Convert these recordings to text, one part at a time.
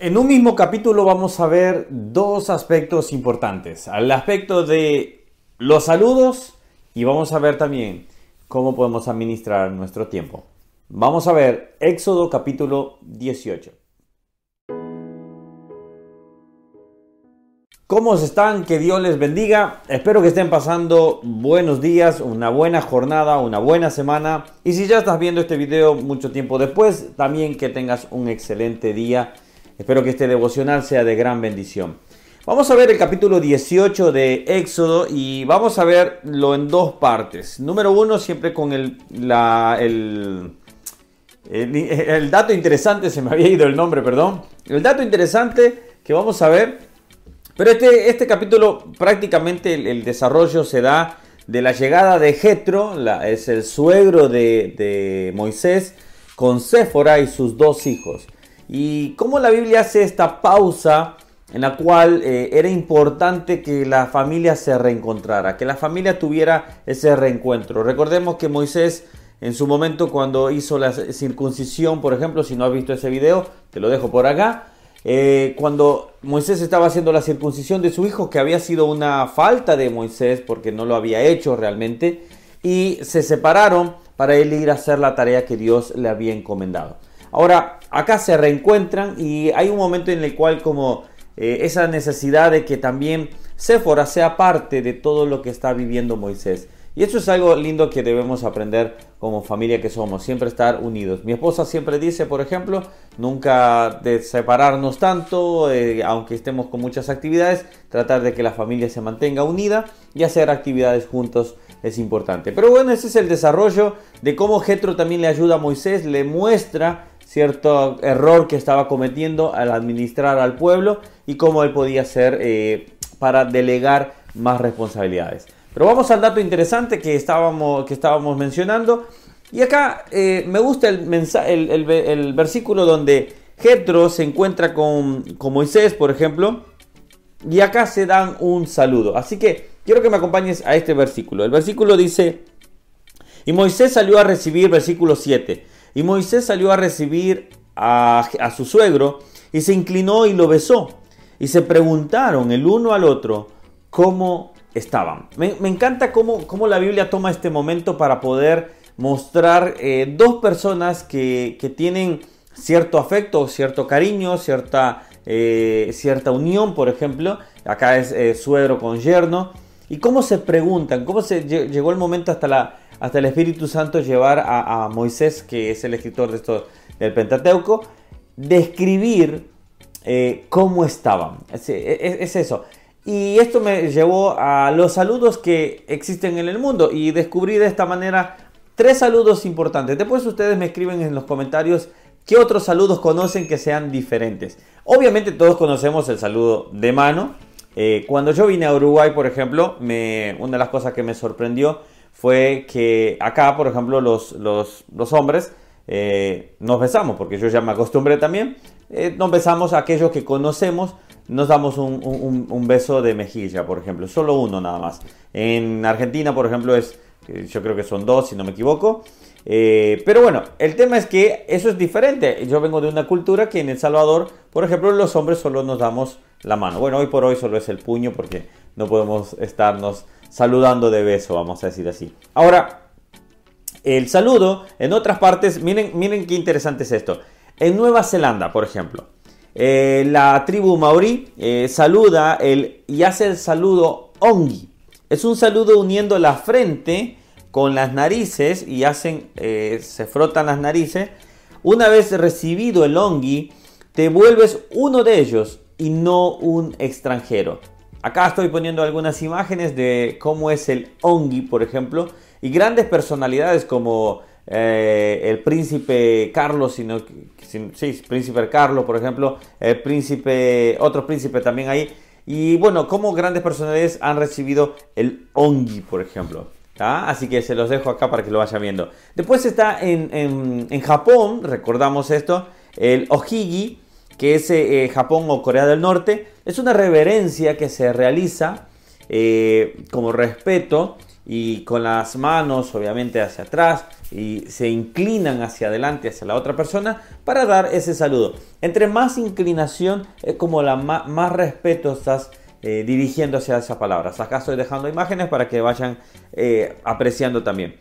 En un mismo capítulo vamos a ver dos aspectos importantes. El aspecto de los saludos y vamos a ver también cómo podemos administrar nuestro tiempo. Vamos a ver Éxodo capítulo 18. ¿Cómo están? Que Dios les bendiga. Espero que estén pasando buenos días, una buena jornada, una buena semana. Y si ya estás viendo este video mucho tiempo después, también que tengas un excelente día. Espero que este devocional sea de gran bendición. Vamos a ver el capítulo 18 de Éxodo y vamos a verlo en dos partes. Número uno, siempre con el, el, dato interesante, se me había ido el nombre, perdón. El dato interesante que vamos a ver pero este, este capítulo prácticamente el, desarrollo se da de la llegada de Jetro, es el suegro de, Moisés, con Séfora y sus dos hijos. Y cómo la Biblia hace esta pausa en la cual eh, era importante que la familia se reencontrara, que la familia tuviera ese reencuentro. Recordemos que Moisés en su momento cuando hizo la circuncisión, por ejemplo, si no has visto ese video, te lo dejo por acá, eh, cuando Moisés estaba haciendo la circuncisión de su hijo, que había sido una falta de Moisés porque no lo había hecho realmente, y se separaron para él ir a hacer la tarea que Dios le había encomendado. Ahora, acá se reencuentran y hay un momento en el cual como eh, esa necesidad de que también Séfora sea parte de todo lo que está viviendo Moisés. Y eso es algo lindo que debemos aprender como familia que somos, siempre estar unidos. Mi esposa siempre dice, por ejemplo, nunca de separarnos tanto, eh, aunque estemos con muchas actividades, tratar de que la familia se mantenga unida y hacer actividades juntos es importante. Pero bueno, ese es el desarrollo de cómo Jetro también le ayuda a Moisés, le muestra cierto error que estaba cometiendo al administrar al pueblo y cómo él podía hacer eh, para delegar más responsabilidades. Pero vamos al dato interesante que estábamos, que estábamos mencionando. Y acá eh, me gusta el, el, el, versículo donde Jetro se encuentra con, con Moisés, por ejemplo. Y acá se dan un saludo. Así que quiero que me acompañes a este versículo. El versículo dice, y Moisés salió a recibir, versículo 7, y Moisés salió a recibir a, a, su suegro y se inclinó y lo besó. Y se preguntaron el uno al otro cómo estaban. Me, encanta cómo, cómo, la Biblia toma este momento para poder mostrar eh, dos personas que, tienen cierto afecto, cierto cariño, cierta, eh, cierta unión, por ejemplo. Acá es eh, suegro con yerno. Y cómo se preguntan, cómo se llegó el momento hasta, la, hasta el Espíritu Santo llevar a, Moisés, que es el escritor de esto, del Pentateuco, describir cómo estaban. es, eso. Y esto me llevó a los saludos que existen en el mundo y descubrí de esta manera tres saludos importantes. Después ustedes me escriben en los comentarios qué otros saludos conocen que sean diferentes. Obviamente todos conocemos el saludo de mano. Eh, cuando yo vine a Uruguay, por ejemplo, me, una de las cosas que me sorprendió fue que acá, por ejemplo, los, los, hombres eh, nos besamos, porque yo ya me acostumbré también. Eh, nos besamos a aquellos que conocemos nos damos un, beso de mejilla, por ejemplo, solo uno nada más. En Argentina, por ejemplo, es, eh, yo creo que son dos, si no me equivoco. Pero bueno, el tema es que eso es diferente. Yo vengo de una cultura que en El Salvador, por ejemplo, los hombres solo nos damos la mano. Bueno, hoy por hoy solo es el puño porque no podemos estarnos saludando de beso, vamos a decir así. Ahora, el saludo en otras partes, miren, miren qué interesante es esto. En Nueva Zelanda, por ejemplo, eh, la tribu maorí eh, saluda el, y hace el saludo ongi. Es un saludo uniendo la frente con las narices y hacen, eh, se frotan las narices. Una vez recibido el ongi, te vuelves uno de ellos y no un extranjero. Acá estoy poniendo algunas imágenes de cómo es el ongi, por ejemplo, y grandes personalidades como el príncipe Carlos, sí, príncipe Carlos, por ejemplo, el príncipe, otro príncipe también ahí. Y bueno, como grandes personalidades han recibido el ongi, por ejemplo. Así que se los dejo acá para que lo vayan viendo. Después está en, Japón, recordamos esto, el ojigi, que es eh, Japón o Corea del Norte. Es una reverencia que se realiza eh, como respeto y con las manos obviamente hacia atrás y se inclinan hacia adelante, hacia la otra persona para dar ese saludo. Entre más inclinación es como la más, respeto estás eh, dirigiendo hacia esas palabras. Acá estoy dejando imágenes para que vayan eh, apreciando también.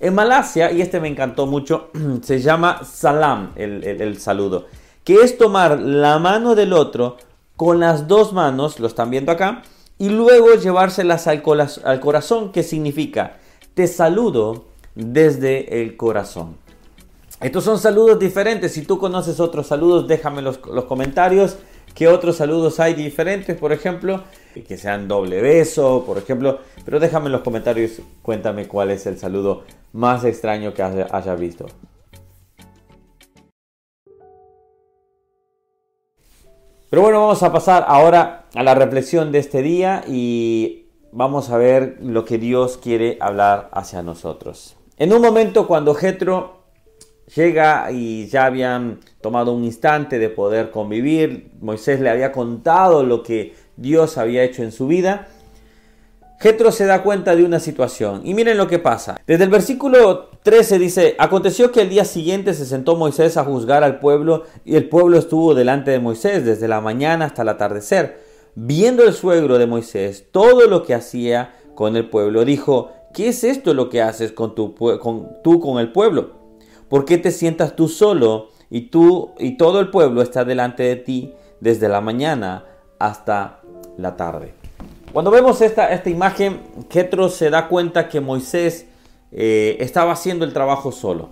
En Malasia, y este me encantó mucho, se llama salam el saludo, que es tomar la mano del otro con las dos manos, lo están viendo acá, y luego llevárselas al, al corazón, que significa, te saludo desde el corazón. Estos son saludos diferentes. Si tú conoces otros saludos, déjame los, los comentarios. ¿Qué otros saludos hay diferentes, por ejemplo? Que sean doble beso, por ejemplo. Pero déjame en los comentarios, cuéntame cuál es el saludo más extraño que hayas visto. Pero bueno, vamos a pasar ahora a la reflexión de este día y vamos a ver lo que Dios quiere hablar hacia nosotros. En un momento cuando Jetro llega y ya habían tomado un instante de poder convivir, Moisés le había contado lo que Dios había hecho en su vida, Jetro se da cuenta de una situación y miren lo que pasa. Desde el versículo 13 dice, aconteció que el día siguiente se sentó Moisés a juzgar al pueblo y el pueblo estuvo delante de Moisés desde la mañana hasta el atardecer. Viendo el suegro de Moisés todo lo que hacía con el pueblo, dijo, ¿qué es esto lo que haces con tu, con, tú con el pueblo? ¿Por qué te sientas tú solo y tú y todo el pueblo está delante de ti desde la mañana hasta la tarde? Cuando vemos esta, esta imagen, Ketro se da cuenta que Moisés eh, estaba haciendo el trabajo solo.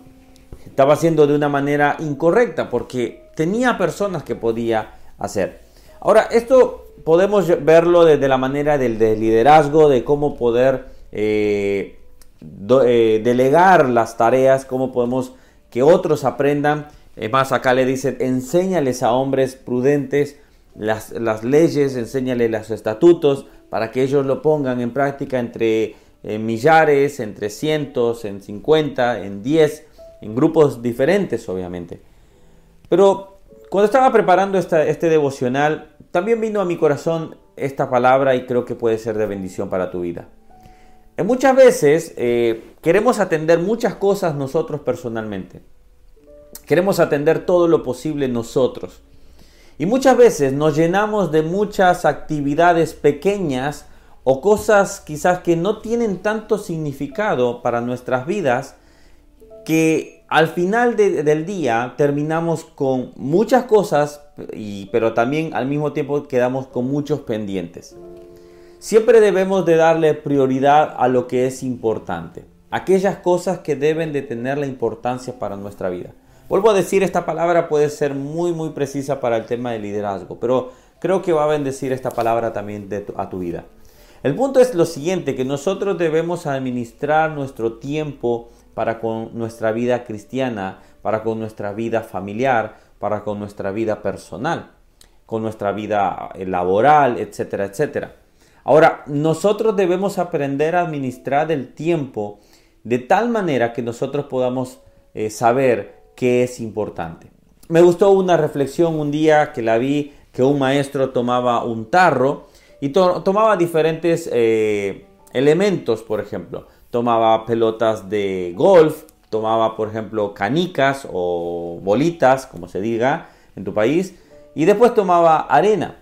Estaba haciendo de una manera incorrecta porque tenía personas que podía hacer. Ahora, esto podemos verlo desde la manera del, liderazgo, de cómo poder eh, eh, delegar las tareas, cómo podemos que otros aprendan. Es más, acá le dice, enséñales a hombres prudentes las, las leyes, enséñales los estatutos, para que ellos lo pongan en práctica entre eh, millares, entre cientos, en 50, en 10, en grupos diferentes obviamente. Pero cuando estaba preparando este devocional, también vino a mi corazón esta palabra y creo que puede ser de bendición para tu vida. En muchas veces eh, queremos atender muchas cosas nosotros personalmente. Queremos atender todo lo posible nosotros. Y muchas veces nos llenamos de muchas actividades pequeñas o cosas quizás que no tienen tanto significado para nuestras vidas que al final del día terminamos con muchas cosas, y, pero también al mismo tiempo quedamos con muchos pendientes. Siempre debemos de darle prioridad a lo que es importante, aquellas cosas que deben de tener la importancia para nuestra vida. Vuelvo a decir, esta palabra puede ser muy, muy precisa para el tema del liderazgo, pero creo que va a bendecir esta palabra también a tu vida. El punto es lo siguiente, que nosotros debemos administrar nuestro tiempo para con nuestra vida cristiana, para con nuestra vida familiar, para con nuestra vida personal, con nuestra vida eh, laboral, etcétera, etcétera. Ahora, nosotros debemos aprender a administrar el tiempo de tal manera que nosotros podamos eh, saber que es importante. Me gustó una reflexión un día que la vi que un maestro tomaba un tarro y tomaba diferentes eh, elementos, por ejemplo. Tomaba pelotas de golf, tomaba, por ejemplo, canicas o bolitas, como se diga en tu país, y después tomaba arena.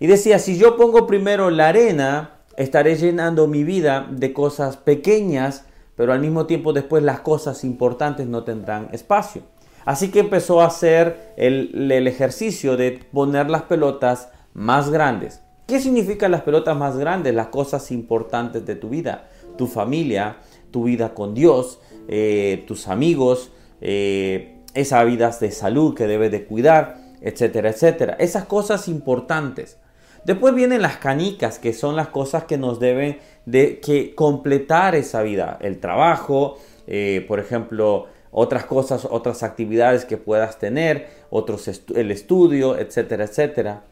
Y decía, si yo pongo primero la arena, estaré llenando mi vida de cosas pequeñas, pero al mismo tiempo después las cosas importantes no tendrán espacio. Así que empezó a hacer el, ejercicio de poner las pelotas más grandes. ¿Qué significan las pelotas más grandes? Las cosas importantes de tu vida. Tu familia, tu vida con Dios, eh, tus amigos, eh, esas vidas de salud que debes de cuidar, etcétera, etcétera. Esas cosas importantes. Después vienen las canicas, que son las cosas que nos deben de que completar esa vida. El trabajo, eh, por ejemplo, otras cosas, otras actividades que puedas tener, otros el estudio, etcétera, etcétera.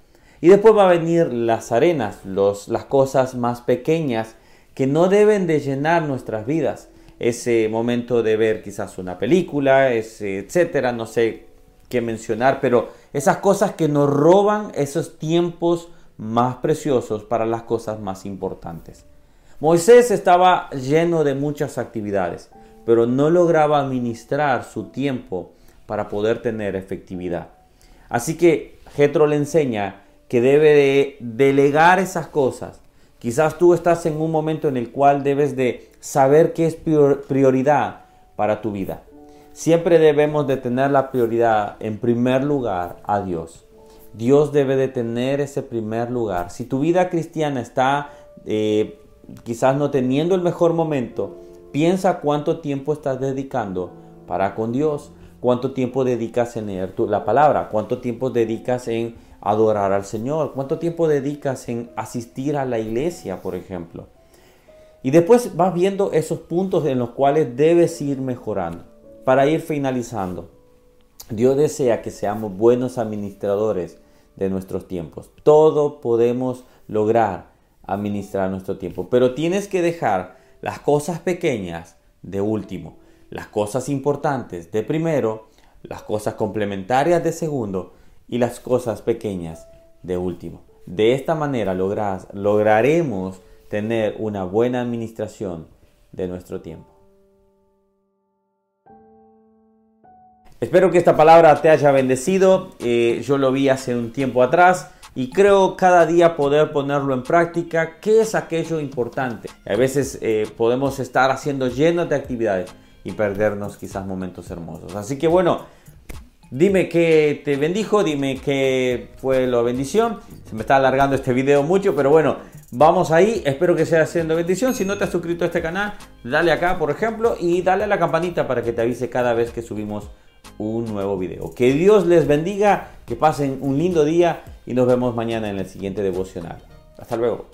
Y después va a venir las arenas, los, las cosas más pequeñas que no deben de llenar nuestras vidas. Ese momento de ver quizás una película, ese, etcétera, no sé qué mencionar, pero esas cosas que nos roban esos tiempos más preciosos para las cosas más importantes. Moisés estaba lleno de muchas actividades, pero no lograba administrar su tiempo para poder tener efectividad. Así que Jetro le enseña que debe de delegar esas cosas. Quizás tú estás en un momento en el cual debes de saber qué es prioridad para tu vida. Siempre debemos de tener la prioridad en primer lugar a Dios. Dios debe de tener ese primer lugar. Si tu vida cristiana está eh, quizás no teniendo el mejor momento, piensa cuánto tiempo estás dedicando para con Dios, cuánto tiempo dedicas en leer la palabra, cuánto tiempo dedicas en adorar al Señor, cuánto tiempo dedicas en asistir a la iglesia, por ejemplo. Y después vas viendo esos puntos en los cuales debes ir mejorando. Para ir finalizando, Dios desea que seamos buenos administradores de nuestros tiempos. Todo podemos lograr administrar nuestro tiempo. Pero tienes que dejar las cosas pequeñas de último, las cosas importantes de primero, las cosas complementarias de segundo y las cosas pequeñas de último. De esta manera lograremos tener una buena administración de nuestro tiempo. Espero que esta palabra te haya bendecido. Eh, yo lo vi hace un tiempo atrás y creo cada día poder ponerlo en práctica. ¿Qué es aquello importante? A veces eh, podemos estar haciendo llenos de actividades y perdernos quizás momentos hermosos. Así que bueno, dime qué te bendijo, dime qué fue la bendición. Se me está alargando este video mucho, pero bueno, vamos ahí. Espero que sea haciendo bendición. Si no te has suscrito a este canal, dale acá, por ejemplo, y dale a la campanita para que te avise cada vez que subimos un nuevo video. Que Dios les bendiga, que pasen un lindo día y nos vemos mañana en el siguiente devocional. Hasta luego.